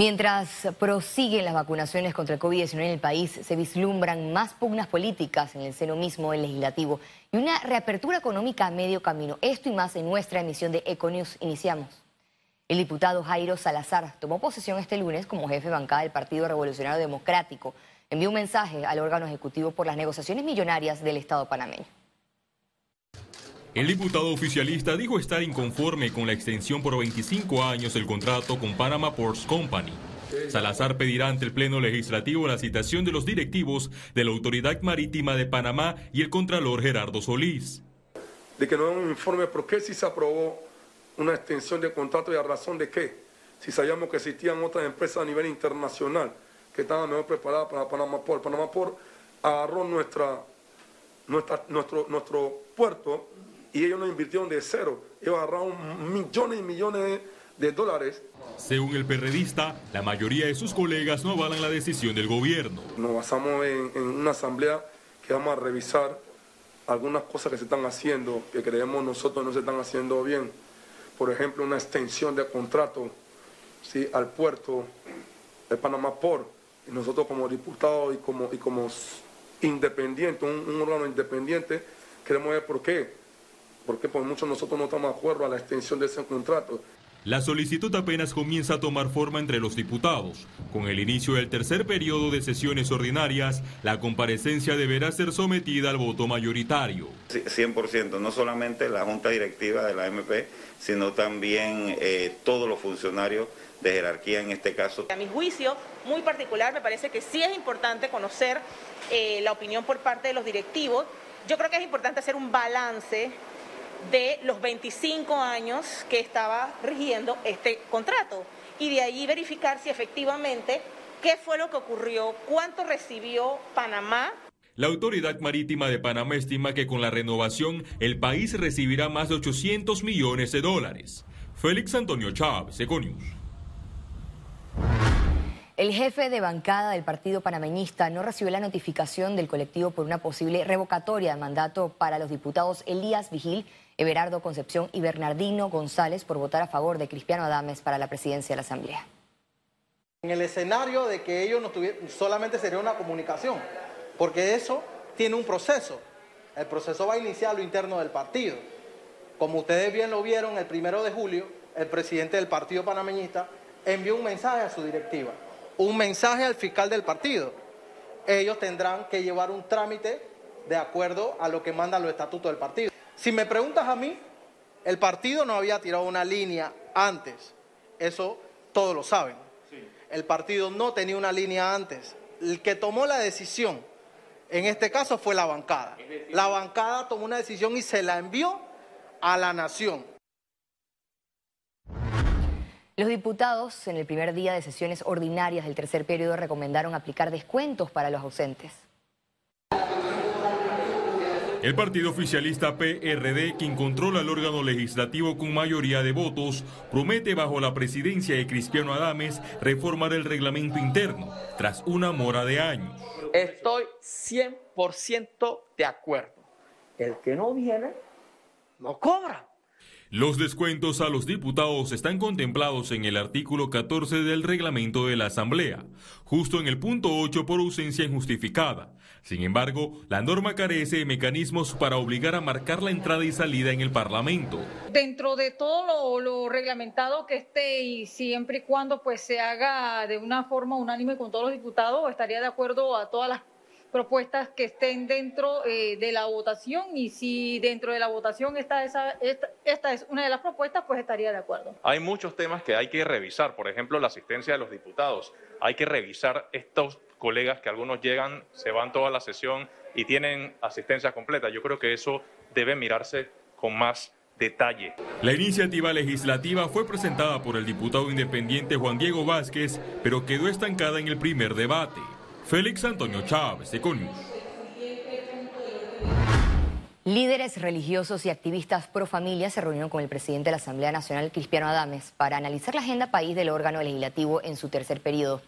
Mientras prosiguen las vacunaciones contra el COVID-19 en el país, se vislumbran más pugnas políticas en el seno mismo del legislativo y una reapertura económica a medio camino. Esto y más en nuestra emisión de Econius. Iniciamos. El diputado Jairo Salazar tomó posesión este lunes como jefe de bancada del Partido Revolucionario Democrático. Envió un mensaje al órgano ejecutivo por las negociaciones millonarias del Estado panameño. El diputado oficialista dijo estar inconforme con la extensión por 25 años del contrato con Panama Ports Company. Salazar pedirá ante el Pleno Legislativo la citación de los directivos de la Autoridad Marítima de Panamá y el Contralor Gerardo Solís. De que den un informe por qué si se aprobó una extensión de contrato y a razón de qué. Si sabíamos que existían otras empresas a nivel internacional que estaban mejor preparadas para Panamá Port. Panamá Port agarró nuestra, nuestra, nuestro, nuestro puerto y ellos nos invirtieron de cero. Ellos agarraron millones y millones de dólares. Según el perredista, la mayoría de sus colegas no avalan la decisión del gobierno. Nos basamos en, en una asamblea que vamos a revisar algunas cosas que se están haciendo, que creemos nosotros no se están haciendo bien. Por ejemplo, una extensión de contrato ¿sí? al puerto de Panamá Port. Y nosotros como diputados y como, y como independientes, un, un órgano independiente, queremos ver por qué porque por mucho nosotros no estamos de acuerdo a la extensión de ese contrato. La solicitud apenas comienza a tomar forma entre los diputados. Con el inicio del tercer periodo de sesiones ordinarias, la comparecencia deberá ser sometida al voto mayoritario. 100%, no solamente la Junta Directiva de la MP, sino también eh, todos los funcionarios de jerarquía en este caso. A mi juicio muy particular, me parece que sí es importante conocer eh, la opinión por parte de los directivos. Yo creo que es importante hacer un balance de los 25 años que estaba rigiendo este contrato y de ahí verificar si efectivamente qué fue lo que ocurrió, cuánto recibió Panamá. La Autoridad Marítima de Panamá estima que con la renovación el país recibirá más de 800 millones de dólares. Félix Antonio Chávez, Econius. El jefe de bancada del partido panameñista no recibió la notificación del colectivo por una posible revocatoria de mandato para los diputados Elías Vigil, Everardo Concepción y Bernardino González por votar a favor de Cristiano Adames para la presidencia de la Asamblea. En el escenario de que ellos no tuvieran, solamente sería una comunicación, porque eso tiene un proceso. El proceso va a iniciar lo interno del partido. Como ustedes bien lo vieron, el primero de julio, el presidente del partido panameñista envió un mensaje a su directiva un mensaje al fiscal del partido. Ellos tendrán que llevar un trámite de acuerdo a lo que mandan los estatutos del partido. Si me preguntas a mí, el partido no había tirado una línea antes. Eso todos lo saben. El partido no tenía una línea antes. El que tomó la decisión, en este caso, fue la bancada. La bancada tomó una decisión y se la envió a la nación. Los diputados en el primer día de sesiones ordinarias del tercer periodo recomendaron aplicar descuentos para los ausentes. El partido oficialista PRD, quien controla el órgano legislativo con mayoría de votos, promete bajo la presidencia de Cristiano Adames reformar el reglamento interno tras una mora de años. Estoy 100% de acuerdo. El que no viene, no cobra. Los descuentos a los diputados están contemplados en el artículo 14 del reglamento de la Asamblea, justo en el punto 8 por ausencia injustificada. Sin embargo, la norma carece de mecanismos para obligar a marcar la entrada y salida en el Parlamento. Dentro de todo lo, reglamentado que esté y siempre y cuando pues se haga de una forma unánime con todos los diputados, estaría de acuerdo a todas las propuestas que estén dentro eh, de la votación y si dentro de la votación está esa, esta, esta, es una de las propuestas, pues estaría de acuerdo. Hay muchos temas que hay que revisar, por ejemplo, la asistencia de los diputados. Hay que revisar estos colegas que algunos llegan, se van toda la sesión y tienen asistencia completa. Yo creo que eso debe mirarse con más detalle. La iniciativa legislativa fue presentada por el diputado independiente Juan Diego Vázquez, pero quedó estancada en el primer debate. Félix Antonio Chávez, Econius. Líderes religiosos y activistas pro familia se reunieron con el presidente de la Asamblea Nacional, Cristiano Adames, para analizar la agenda país del órgano legislativo en su tercer periodo.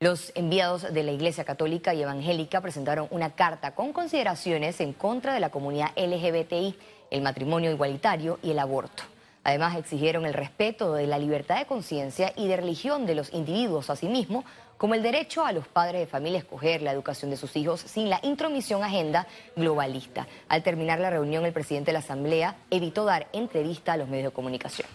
Los enviados de la Iglesia Católica y Evangélica presentaron una carta con consideraciones en contra de la comunidad LGBTI, el matrimonio igualitario y el aborto. Además, exigieron el respeto de la libertad de conciencia y de religión de los individuos, asimismo, como el derecho a los padres de familia a escoger la educación de sus hijos sin la intromisión agenda globalista. Al terminar la reunión, el presidente de la Asamblea evitó dar entrevista a los medios de comunicación.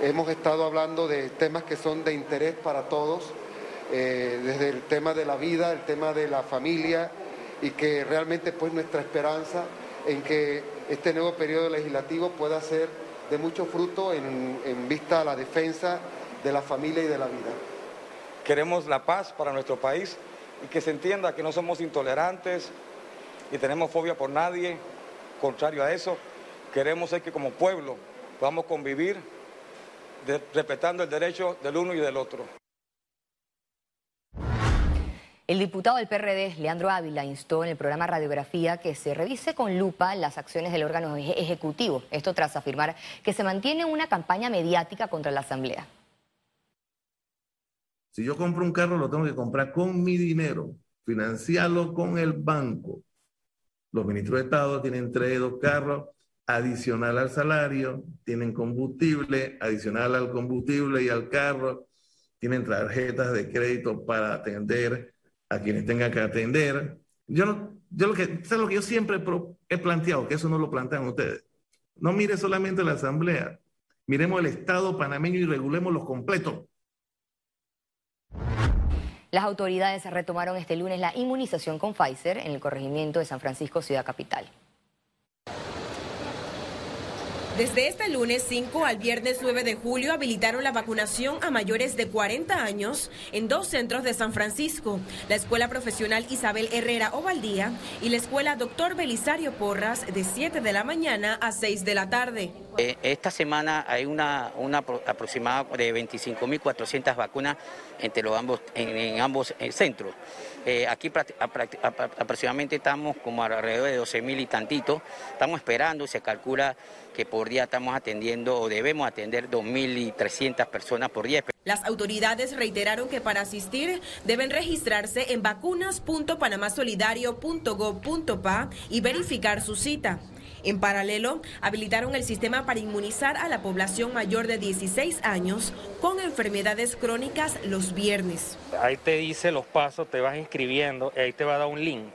Hemos estado hablando de temas que son de interés para todos, eh, desde el tema de la vida, el tema de la familia, y que realmente pues nuestra esperanza en que este nuevo periodo legislativo pueda ser de mucho fruto en, vista a la defensa de la familia y de la vida. Queremos la paz para nuestro país y que se entienda que no somos intolerantes y tenemos fobia por nadie, contrario a eso, queremos ser que como pueblo podamos convivir respetando el derecho del uno y del otro. El diputado del PRD, Leandro Ávila, instó en el programa Radiografía que se revise con lupa las acciones del órgano ejecutivo. Esto tras afirmar que se mantiene una campaña mediática contra la Asamblea. Si yo compro un carro, lo tengo que comprar con mi dinero, financiarlo con el banco. Los ministros de Estado tienen tres, dos carros, adicional al salario, tienen combustible, adicional al combustible y al carro, tienen tarjetas de crédito para atender a quienes tengan que atender. Yo, no, yo lo que, es lo que yo siempre he planteado, que eso no lo plantean ustedes. No mire solamente la Asamblea, miremos el Estado panameño y regulemos los completos. Las autoridades retomaron este lunes la inmunización con Pfizer en el corregimiento de San Francisco, Ciudad Capital. Desde este lunes 5 al viernes 9 de julio habilitaron la vacunación a mayores de 40 años en dos centros de San Francisco, la Escuela Profesional Isabel Herrera Ovaldía y la Escuela Doctor Belisario Porras de 7 de la mañana a 6 de la tarde. Eh, esta semana hay una, aproximada de 25.400 vacunas entre los ambos, en, ambos eh, centros. Eh, aquí aproximadamente estamos como alrededor de 12.000 y tantito. Estamos esperando, se calcula que por día estamos atendiendo o debemos atender 2.300 personas por día. Las autoridades reiteraron que para asistir deben registrarse en vacunas.panamasolidario.gov.pa y verificar su cita. En paralelo, habilitaron el sistema para inmunizar a la población mayor de 16 años con enfermedades crónicas los viernes. Ahí te dice los pasos, te vas inscribiendo y ahí te va a dar un link,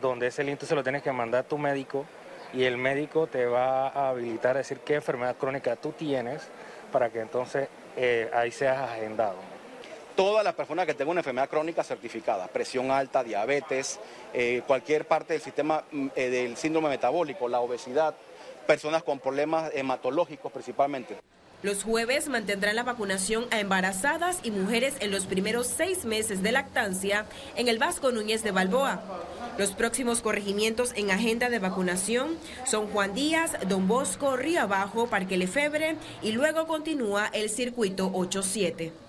donde ese link tú se lo tienes que mandar a tu médico y el médico te va a habilitar a decir qué enfermedad crónica tú tienes para que entonces eh, ahí seas agendado todas las personas que tengan una enfermedad crónica certificada, presión alta, diabetes, eh, cualquier parte del sistema mm, eh, del síndrome metabólico, la obesidad, personas con problemas hematológicos principalmente. Los jueves mantendrán la vacunación a embarazadas y mujeres en los primeros seis meses de lactancia en el Vasco Núñez de Balboa. Los próximos corregimientos en agenda de vacunación son Juan Díaz, Don Bosco, Río Abajo, Parque Lefebre y luego continúa el circuito 87.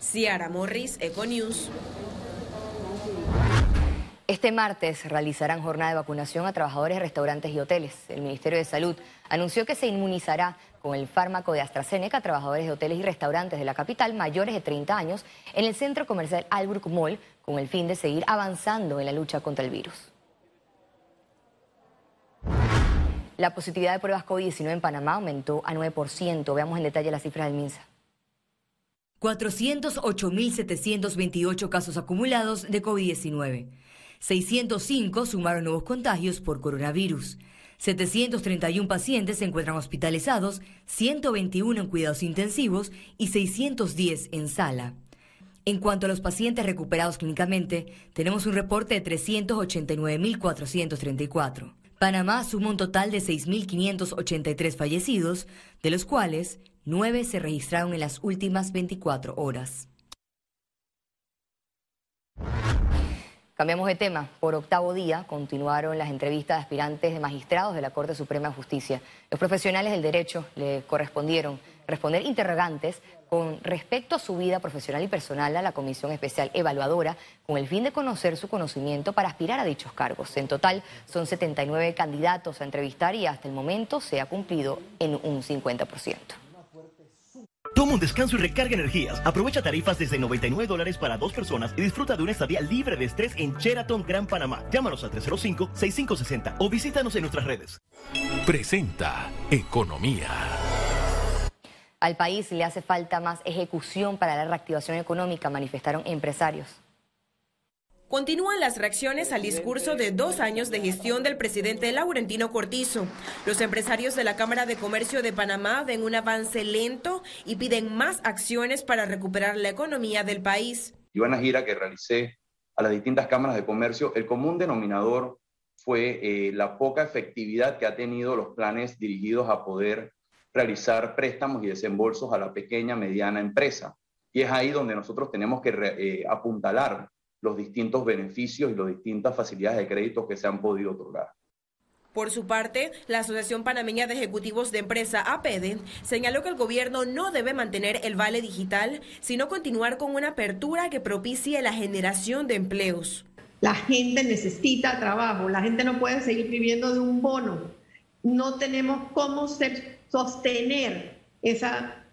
Ciara Morris, Econews. Este martes realizarán jornada de vacunación a trabajadores restaurantes y hoteles. El Ministerio de Salud anunció que se inmunizará con el fármaco de AstraZeneca a trabajadores de hoteles y restaurantes de la capital mayores de 30 años en el centro comercial Albrook Mall con el fin de seguir avanzando en la lucha contra el virus. La positividad de pruebas COVID-19 en Panamá aumentó a 9%. Veamos en detalle las cifras del MINSA. 408.728 casos acumulados de COVID-19. 605 sumaron nuevos contagios por coronavirus. 731 pacientes se encuentran hospitalizados, 121 en cuidados intensivos y 610 en sala. En cuanto a los pacientes recuperados clínicamente, tenemos un reporte de 389.434. Panamá suma un total de 6.583 fallecidos, de los cuales 9 se registraron en las últimas 24 horas. Cambiamos de tema. Por octavo día continuaron las entrevistas de aspirantes de magistrados de la Corte Suprema de Justicia. Los profesionales del derecho le correspondieron responder interrogantes con respecto a su vida profesional y personal a la Comisión Especial Evaluadora con el fin de conocer su conocimiento para aspirar a dichos cargos. En total son 79 candidatos a entrevistar y hasta el momento se ha cumplido en un 50%. Toma un descanso y recarga energías. Aprovecha tarifas desde 99 dólares para dos personas y disfruta de una estadía libre de estrés en Sheraton Gran Panamá. Llámanos al 305-6560 o visítanos en nuestras redes. Presenta Economía. Al país le hace falta más ejecución para la reactivación económica, manifestaron empresarios. Continúan las reacciones al discurso de dos años de gestión del presidente Laurentino Cortizo. Los empresarios de la Cámara de Comercio de Panamá ven un avance lento y piden más acciones para recuperar la economía del país. Y una gira que realicé a las distintas cámaras de comercio, el común denominador fue eh, la poca efectividad que ha tenido los planes dirigidos a poder realizar préstamos y desembolsos a la pequeña, mediana empresa. Y es ahí donde nosotros tenemos que eh, apuntalar los distintos beneficios y las distintas facilidades de crédito que se han podido otorgar. Por su parte, la Asociación Panameña de Ejecutivos de Empresa, APEDE, señaló que el gobierno no debe mantener el vale digital, sino continuar con una apertura que propicie la generación de empleos. La gente necesita trabajo, la gente no puede seguir viviendo de un bono. No tenemos cómo sostener esa,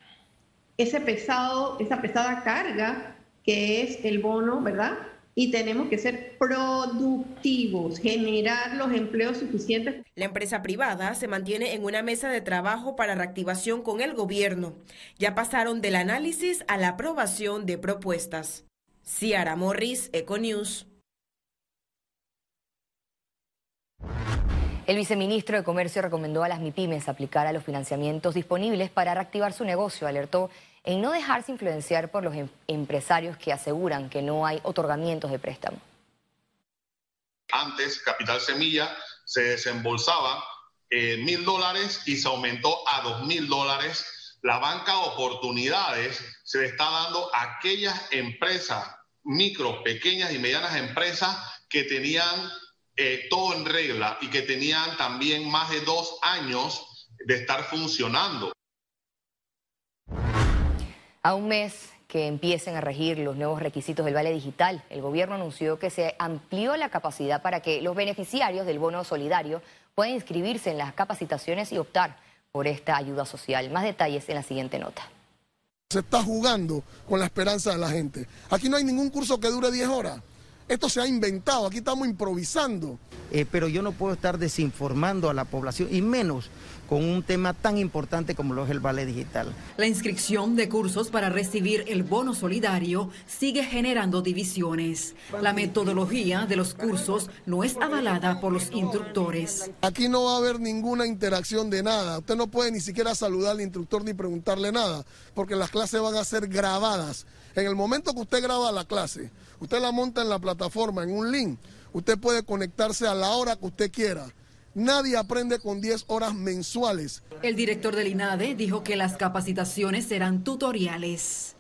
ese pesado, esa pesada carga que es el bono, ¿verdad? Y tenemos que ser productivos, generar los empleos suficientes. La empresa privada se mantiene en una mesa de trabajo para reactivación con el gobierno. Ya pasaron del análisis a la aprobación de propuestas. Ciara Morris, Econews. El viceministro de Comercio recomendó a las MIPIMES aplicar a los financiamientos disponibles para reactivar su negocio. Alertó en no dejarse influenciar por los em-, empresarios que aseguran que no hay otorgamientos de préstamo. Antes, Capital Semilla se desembolsaba eh, mil dólares y se aumentó a dos mil dólares. La banca de oportunidades se le está dando a aquellas empresas, micro, pequeñas y medianas empresas que tenían eh, todo en regla y que tenían también más de dos años de estar funcionando. A un mes que empiecen a regir los nuevos requisitos del Vale Digital, el gobierno anunció que se amplió la capacidad para que los beneficiarios del bono solidario puedan inscribirse en las capacitaciones y optar por esta ayuda social. Más detalles en la siguiente nota. Se está jugando con la esperanza de la gente. Aquí no hay ningún curso que dure 10 horas. Esto se ha inventado, aquí estamos improvisando. Eh, pero yo no puedo estar desinformando a la población y menos con un tema tan importante como lo es el Vale Digital. La inscripción de cursos para recibir el bono solidario sigue generando divisiones. La metodología de los cursos no es avalada por los instructores. Aquí no va a haber ninguna interacción de nada. Usted no puede ni siquiera saludar al instructor ni preguntarle nada, porque las clases van a ser grabadas. En el momento que usted graba la clase, usted la monta en la plataforma, en un link, usted puede conectarse a la hora que usted quiera Nadie aprende con 10 horas mensuales. El director del INADE dijo que las capacitaciones serán tutoriales.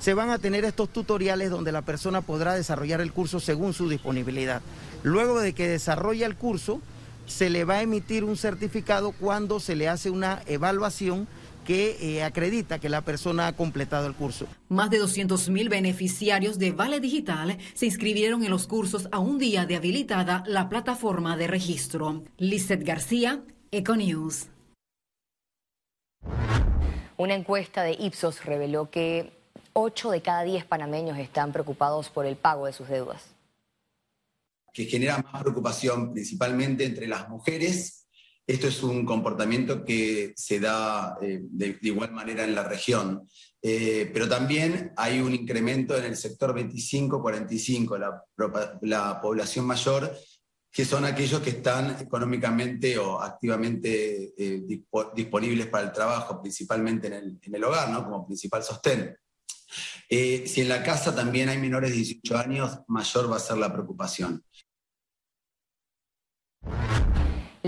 Se van a tener estos tutoriales donde la persona podrá desarrollar el curso según su disponibilidad. Luego de que desarrolle el curso, se le va a emitir un certificado cuando se le hace una evaluación que eh, acredita que la persona ha completado el curso. Más de 200.000 beneficiarios de Vale Digital se inscribieron en los cursos a un día de habilitada la plataforma de registro. Lizeth García, Econews. Una encuesta de Ipsos reveló que 8 de cada 10 panameños están preocupados por el pago de sus deudas. Que genera más preocupación principalmente entre las mujeres esto es un comportamiento que se da eh, de, igual manera en la región, eh, pero también hay un incremento en el sector 25-45, la, población mayor, que son aquellos que están económicamente o activamente eh, disponibles para el trabajo, principalmente en el, hogar, ¿no? como principal sostén. si en la casa también hay menores de 18 años, mayor va a ser la preocupación.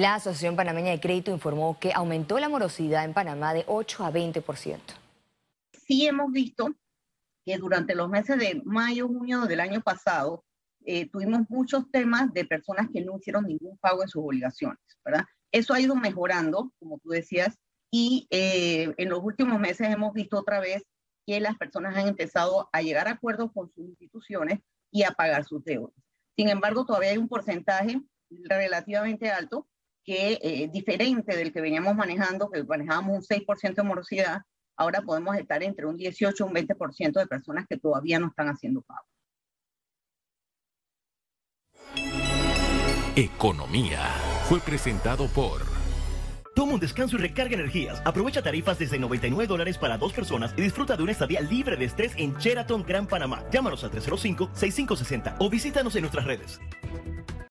La Asociación Panameña de Crédito informó que aumentó la morosidad en Panamá de 8 a 20%. Sí hemos visto que durante los meses de mayo, junio del año pasado, eh, tuvimos muchos temas de personas que no hicieron ningún pago en sus obligaciones, ¿verdad? Eso ha ido mejorando, como tú decías, y eh, en los últimos meses hemos visto otra vez que las personas han empezado a llegar a acuerdos con sus instituciones y a pagar sus deudas. Sin embargo, todavía hay un porcentaje relativamente alto que eh, diferente del que veníamos manejando, que manejábamos un 6% de morosidad, ahora podemos estar entre un 18 y un 20% de personas que todavía no están haciendo pago. Economía fue presentado por... Toma un descanso y recarga energías. Aprovecha tarifas desde 99 dólares para dos personas y disfruta de una estadía libre de estrés en Sheraton Gran Panamá. Llámanos al 305-6560 o visítanos en nuestras redes.